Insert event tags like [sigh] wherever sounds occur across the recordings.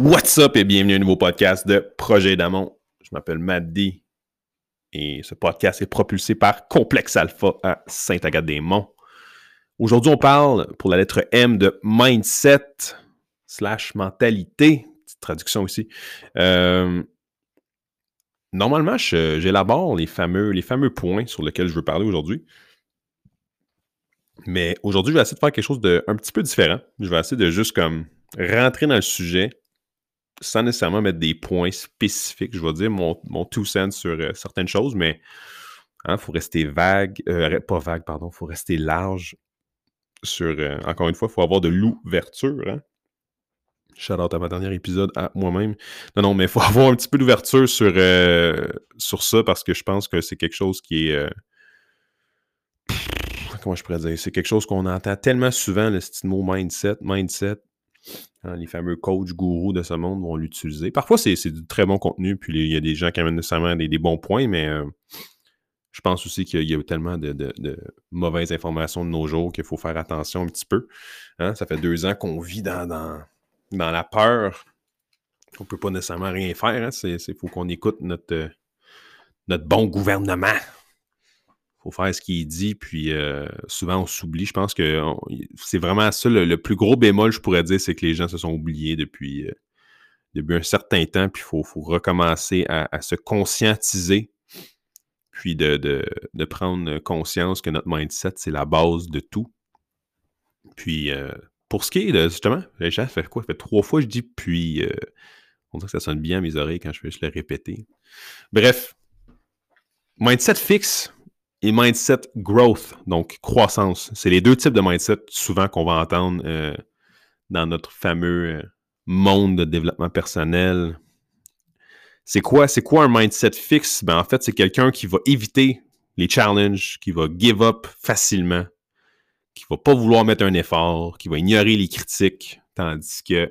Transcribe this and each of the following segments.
What's up et bienvenue à un nouveau podcast de Projet d'Amont. Je m'appelle Matt D et ce podcast est propulsé par Complexe Alpha à Saint-Agathe-des-Monts. Aujourd'hui, on parle pour la lettre M de mindset slash mentalité. Petite traduction aussi. Euh, normalement, j'élabore les fameux, les fameux points sur lesquels je veux parler aujourd'hui. Mais aujourd'hui, je vais essayer de faire quelque chose de un petit peu différent. Je vais essayer de juste comme rentrer dans le sujet sans nécessairement mettre des points spécifiques. Je vais dire mon, mon two cents sur euh, certaines choses, mais il hein, faut rester vague, euh, pas vague, pardon, il faut rester large sur, euh, encore une fois, il faut avoir de l'ouverture. Hein? Shout out à ma dernier épisode à moi-même. Non, non, mais il faut [laughs] avoir un petit peu d'ouverture sur, sur ça parce que je pense que c'est quelque chose qui est. comment je pourrais dire? C'est quelque chose qu'on entend tellement souvent, le style mot mindset, mindset. Hein, les fameux coachs gourous de ce monde vont l'utiliser. Parfois, c'est du très bon contenu, puis il y a des gens qui amènent nécessairement des, bons points, mais euh, je pense aussi qu'il y, a tellement de, mauvaises informations de nos jours qu'il faut faire attention un petit peu. Hein. Ça fait deux ans qu'on vit dans, la peur. On ne peut pas nécessairement rien faire. Il hein. faut qu'on écoute notre, notre bon gouvernement faut faire ce qu'il dit, puis euh, souvent on s'oublie. Je pense que c'est vraiment ça le, plus gros bémol, je pourrais dire, c'est que les gens se sont oubliés depuis, euh, depuis un certain temps, puis il faut, recommencer à, se conscientiser, puis de, prendre conscience que notre mindset, c'est la base de tout. Puis euh, pour ce qui est de justement, ça fait quoi? Ça fait trois fois je dis puis on dirait que ça sonne bien à mes oreilles quand je fais juste le répéter. Bref, mindset fixe, et mindset growth, donc croissance. C'est les deux types de mindset souvent qu'on va entendre euh, dans notre fameux euh, monde de développement personnel. C'est quoi, c'est quoi un mindset fixe? Ben, en fait, c'est quelqu'un qui va éviter les challenges, qui va give up facilement, qui va pas vouloir mettre un effort, qui va ignorer les critiques, tandis que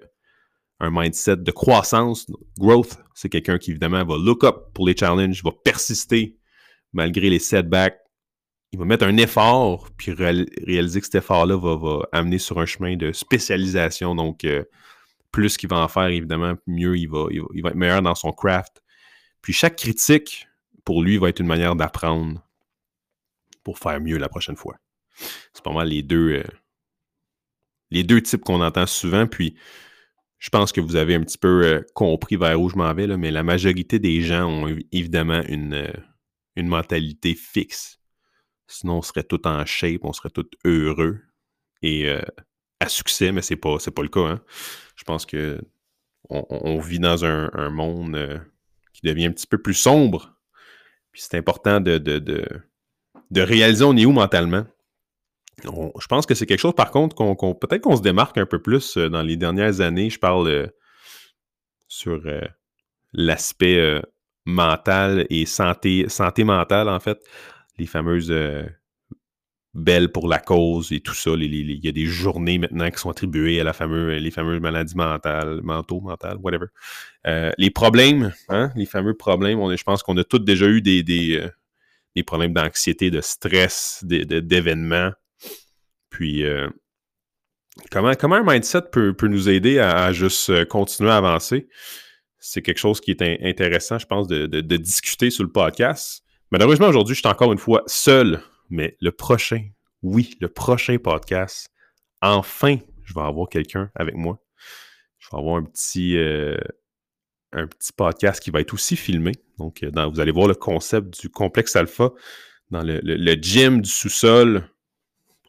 un mindset de croissance, growth, c'est quelqu'un qui évidemment va look up pour les challenges, va persister malgré les setbacks, il va mettre un effort, puis réaliser que cet effort-là va, amener sur un chemin de spécialisation. Donc, euh, plus qu'il va en faire, évidemment, mieux il va, il va, être meilleur dans son craft. Puis chaque critique, pour lui, va être une manière d'apprendre pour faire mieux la prochaine fois. C'est pas mal les deux, euh, les deux types qu'on entend souvent. Puis, je pense que vous avez un petit peu euh, compris vers où je m'en vais, mais la majorité des gens ont évidemment une mentalité fixe Sinon, on serait tout en shape, on serait tout heureux et euh, à succès, mais c'est pas, pas le cas. Hein. Je pense que on, vit dans un, monde euh, qui devient un petit peu plus sombre. Puis c'est important de, de, réaliser on est où mentalement. je pense que c'est quelque chose, par contre, qu'on, peut-être qu'on se démarque un peu plus euh, dans les dernières années. Je parle sur l'aspect mental et santé, santé mentale, en fait les fameuses euh, belles pour la cause et tout ça. Il y a des journées maintenant qui sont attribuées à la fameuse, les fameuses maladies mentales, mentaux, mentales, whatever. Euh, les problèmes, hein, les fameux problèmes, je pense qu'on a tous déjà eu des, des, euh, problèmes d'anxiété, de stress, d'événements. Puis, comment, comment un mindset peut, nous aider à, juste continuer à avancer? C'est quelque chose qui est intéressant, je pense, de discuter sur le podcast. Malheureusement, aujourd'hui, je suis encore une fois seul, mais le prochain, oui, le prochain podcast, enfin, je vais avoir quelqu'un avec moi. Je vais avoir un petit, euh, un petit podcast qui va être aussi filmé. Donc, euh, vous allez voir le concept du complexe alpha dans le, gym du sous-sol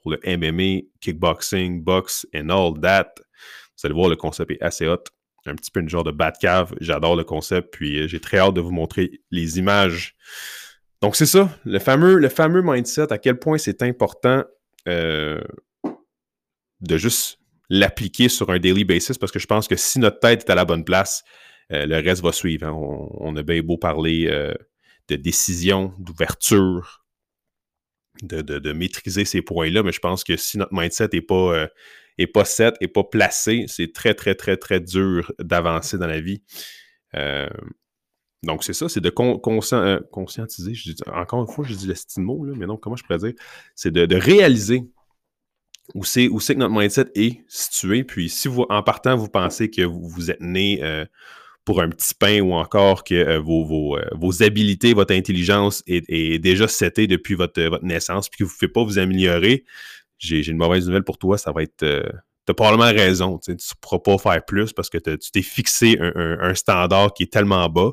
pour le MMA, kickboxing, box and all that. Vous allez voir, le concept est assez hot. Un petit peu une genre de cave. J'adore le concept. Puis euh, j'ai très hâte de vous montrer les images donc, c'est ça, le fameux, le fameux mindset, à quel point c'est important euh, de juste l'appliquer sur un daily basis, parce que je pense que si notre tête est à la bonne place, euh, le reste va suivre. Hein. On, a bien beau parler euh, de décision, d'ouverture, de, maîtriser ces points-là, mais je pense que si notre mindset n'est pas, est pas set, n'est pas placé, c'est très, très, très, très dur d'avancer dans la vie. Donc, c'est ça, c'est de euh, conscientiser. encore une fois, je dis le mot, là, mais non, comment je pourrais dire? C'est de, réaliser où c'est que notre mindset est situé. Puis si vous, en partant, vous pensez que vous, êtes né euh, pour un petit pain ou encore que euh, vos, vos, vos, habilités, votre intelligence est, déjà setée depuis votre, votre naissance, puis que vous ne pouvez pas vous améliorer, j'ai une mauvaise nouvelle pour toi, ça va être. Tu as probablement raison. Tu ne pourras pas faire plus parce que tu t'es fixé un, standard qui est tellement bas.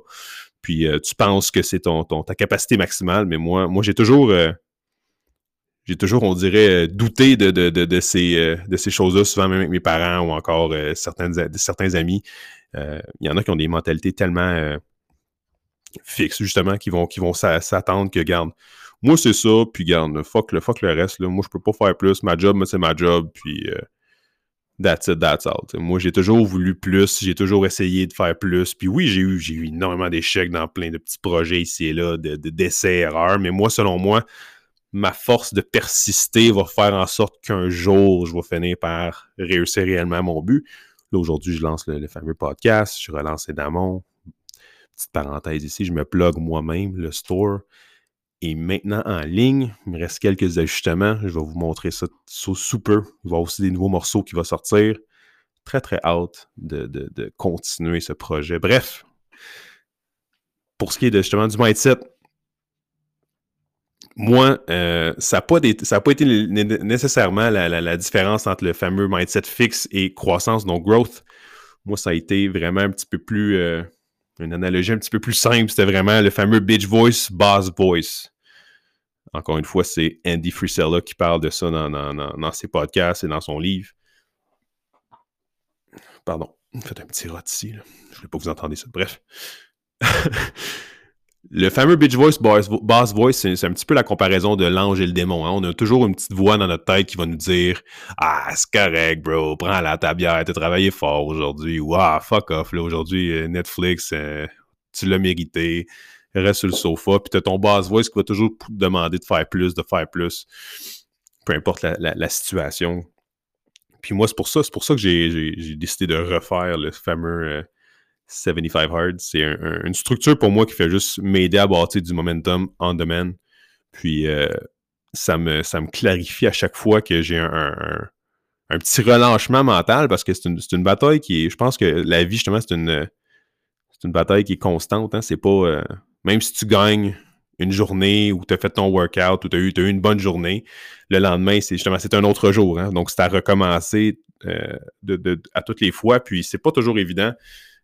Puis tu penses que c'est ton, ta capacité maximale, mais moi, moi j'ai toujours j'ai toujours, on dirait, euh, douté de, de, de, ces, euh, de ces choses-là, souvent même avec mes parents ou encore euh, certains, amis. Il y en a qui ont des mentalités tellement fixes, justement, qui vont, qui vont s'attendre que, garde, moi, c'est ça, puis garde, fuck le, fuck le reste, là. moi, je peux pas faire plus, ma job, c'est ma job, puis that's it, that's all. Moi, j'ai toujours voulu plus, j'ai toujours essayé de faire plus, puis oui, j'ai eu, eu énormément d'échecs dans plein de petits projets ici et là, d'essais, erreurs, mais moi, selon moi, ma force de persister va faire en sorte qu'un jour, je vais finir par réussir réellement mon but. Là, aujourd'hui, je lance le, fameux podcast, je relance Damon. Petite parenthèse ici, je me plug moi-même, le store est maintenant en ligne. Il me reste quelques ajustements. Je vais vous montrer ça sous peu. Il va y avoir aussi des nouveaux morceaux qui vont sortir. Très, très hâte de, de continuer ce projet. Bref, pour ce qui est justement du mindset, moi, euh, ça n'a pas, pas, été nécessairement la, différence entre le fameux mindset fixe et croissance, donc growth. Moi, ça a été vraiment un petit peu plus, euh, une analogie un petit peu plus simple. C'était vraiment le fameux bitch voice, boss voice. Encore une fois, c'est Andy Frisella qui parle de ça dans, ses podcasts et dans son livre. Pardon, faites un petit rot ici. Je ne voulais pas que vous entendiez ça. Bref. [laughs] Le fameux Bitch Voice, Boss, Voice, c'est un petit peu la comparaison de l'ange et le démon. Hein. On a toujours une petite voix dans notre tête qui va nous dire Ah, c'est correct, bro, prends-la ta bière, t'as travaillé fort aujourd'hui. Ou Ah, fuck off, là, aujourd'hui, euh, Netflix, euh, tu l'as mérité, reste sur le sofa. Puis t'as ton Boss Voice qui va toujours te demander de faire plus, de faire plus, peu importe la, situation. Puis moi, c'est pour ça, c'est pour ça que j'ai décidé de refaire le fameux. Euh, 75 Hard. C'est une structure pour moi qui fait juste m'aider à bâtir du momentum on demand. Puis euh, ça, me, ça me clarifie à chaque fois que j'ai un, petit relâchement mental parce que c'est une, bataille qui est. Je pense que la vie, justement, c'est une, une bataille qui est constante. Hein. C'est pas. Euh, même si tu gagnes une journée où tu as fait ton workout ou tu as, eu, une bonne journée, le lendemain, c'est justement c'est un autre jour. Hein. Donc, c'est à recommencer euh, à toutes les fois. Puis c'est pas toujours évident.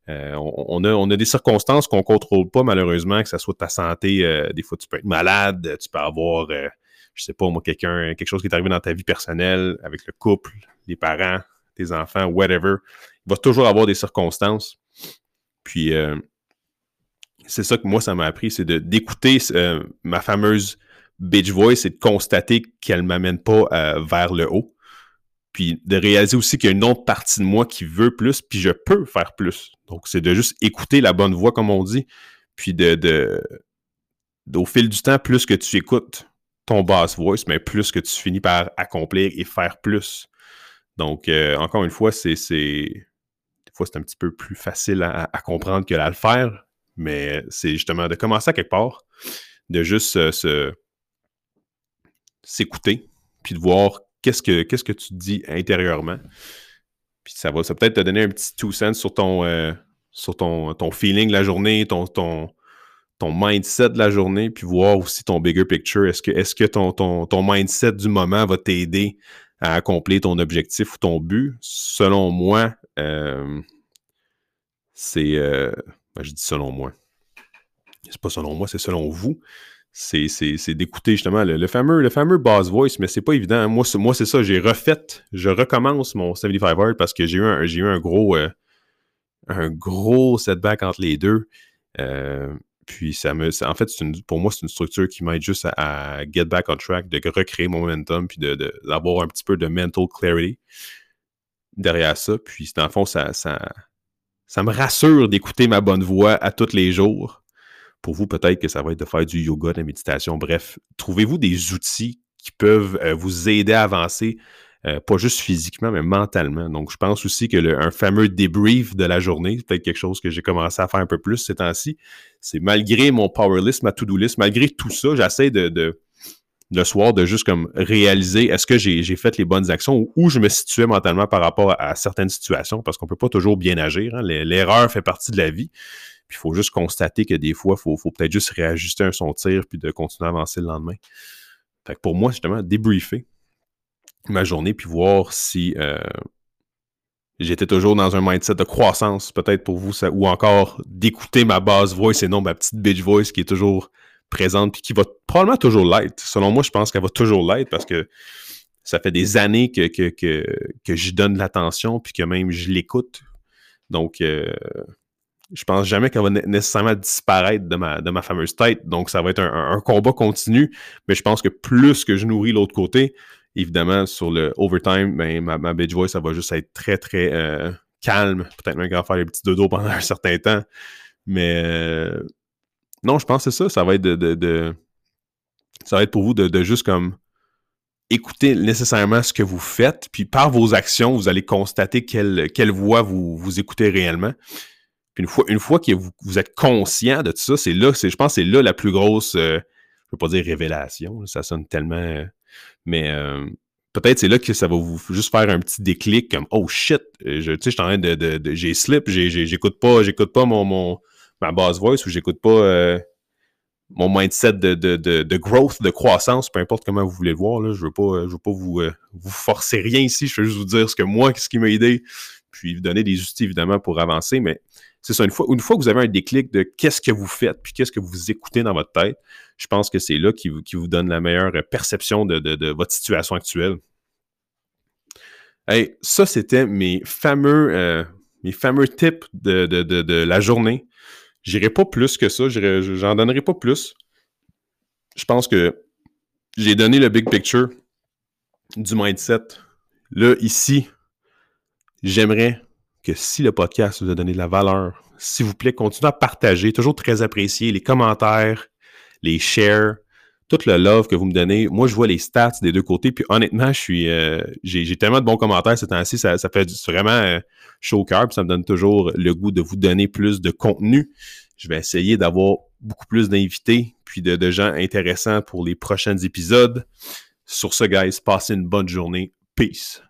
Euh, on, a, des circonstances qu'on contrôle pas, malheureusement, que ce soit ta santé. Euh, des fois, tu peux être malade, tu peux avoir, euh, je sais pas, moi, quelqu'un, quelque chose qui est arrivé dans ta vie personnelle, avec le couple, les parents, tes enfants, whatever. Il va toujours avoir des circonstances. Puis, c'est ça que moi, ça m'a appris, c'est d'écouter ma fameuse bitch voice et de constater qu'elle ne m'amène pas vers le haut puis de réaliser aussi qu'il y a une autre partie de moi qui veut plus, puis je peux faire plus. Donc, c'est de juste écouter la bonne voix, comme on dit, puis de, au fil du temps, plus que tu écoutes ton bass voice, mais plus que tu finis par accomplir et faire plus. Donc, euh, encore une fois, c'est, des fois, c'est un petit peu plus facile à, comprendre que à le faire, mais c'est justement de commencer à quelque part, de juste se, s'écouter, puis de voir qu'est-ce que, qu'est-ce que tu dis intérieurement? Puis ça va, ça peut-être te donner un petit two cents sur ton, euh, sur ton, ton feeling de la journée, ton, ton, ton mindset de la journée, puis voir aussi ton bigger picture. Est-ce que, est-ce que ton, ton, ton mindset du moment va t'aider à accomplir ton objectif ou ton but? Selon moi, euh, c'est. Euh, ben, je dis selon moi. C'est pas selon moi, c'est selon vous c'est d'écouter justement le, fameux, le fameux boss voice, mais c'est pas évident. Moi, moi c'est ça, j'ai refait, je recommence mon 75 Hard parce que j'ai eu, un, eu un gros euh, un gros setback entre les deux. Euh, puis ça me. En fait, pour moi, c'est une structure qui m'aide juste à, get back on track, de recréer mon momentum, puis d'avoir un petit peu de mental clarity derrière ça. Puis dans le fond, ça, ça, ça me rassure d'écouter ma bonne voix à tous les jours pour vous, peut-être que ça va être de faire du yoga, de la méditation. Bref, trouvez-vous des outils qui peuvent euh, vous aider à avancer, euh, pas juste physiquement, mais mentalement? Donc, je pense aussi que un fameux débrief de la journée, peut-être quelque chose que j'ai commencé à faire un peu plus ces temps-ci. C'est malgré mon power list, ma to-do list, malgré tout ça, j'essaie de, le soir de juste comme réaliser est-ce que j'ai fait les bonnes actions ou où je me situais mentalement par rapport à, certaines situations parce qu'on peut pas toujours bien agir. Hein. L'erreur fait partie de la vie. Puis il faut juste constater que des fois, il faut, faut peut-être juste réajuster un son tir puis de continuer à avancer le lendemain. Pour moi, justement, débriefer ma journée puis voir si euh, j'étais toujours dans un mindset de croissance, peut-être pour vous, ça, ou encore d'écouter ma base voice et non ma petite bitch voice qui est toujours présente puis qui va probablement toujours l'être. Selon moi, je pense qu'elle va toujours l'être parce que ça fait des années que, que, que, que j'y donne de l'attention puis que même je l'écoute. Donc, euh, je pense jamais qu'elle va nécessairement disparaître de ma, de ma fameuse tête. Donc, ça va être un, combat continu. Mais je pense que plus que je nourris l'autre côté, évidemment, sur le overtime, ben, ma, ma bitch voice, ça va juste être très, très euh, calme. Peut-être même qu'elle va faire les petits dodos pendant un certain temps. Mais euh, non, je pense que c'est ça. Ça va être de, Ça va être pour vous de, juste comme écouter nécessairement ce que vous faites, puis par vos actions, vous allez constater quelle, quelle voix vous, vous écoutez réellement une fois, une fois que vous, êtes conscient de tout ça, c'est là, je pense que c'est là la plus grosse, euh, je ne veux pas dire révélation, ça sonne tellement, euh, mais euh, peut-être c'est là que ça va vous juste faire un petit déclic comme oh shit, je, tu sais, je en train de, de, j'ai slip, j'écoute pas, j'écoute pas mon, mon, ma base voice ou j'écoute pas mon mindset de, de, growth, de croissance, peu importe comment vous voulez le voir. Là, je veux pas, je veux pas vous, vous forcer rien ici. Je veux juste vous dire ce que moi, ce qui m'a aidé, puis vous donner des outils évidemment pour avancer. Mais c'est ça, une fois, une fois que vous avez un déclic de qu'est-ce que vous faites, puis qu'est-ce que vous écoutez dans votre tête, je pense que c'est là qui, qui, vous donne la meilleure perception de, votre situation actuelle. Hey, ça, c'était mes fameux, euh, mes fameux tips de, la journée. J'irai pas plus que ça, j'en donnerai pas plus. Je pense que j'ai donné le big picture du mindset. Là, ici, j'aimerais que si le podcast vous a donné de la valeur, s'il vous plaît, continuez à partager. Toujours très apprécié. Les commentaires, les shares, tout le love que vous me donnez. Moi, je vois les stats des deux côtés. Puis honnêtement, je suis, euh, j'ai, tellement de bons commentaires ces temps-ci. Ça, fait vraiment euh, chaud au cœur. Puis ça me donne toujours le goût de vous donner plus de contenu. Je vais essayer d'avoir beaucoup plus d'invités puis de, de gens intéressants pour les prochains épisodes. Sur ce, guys, passez une bonne journée. Peace.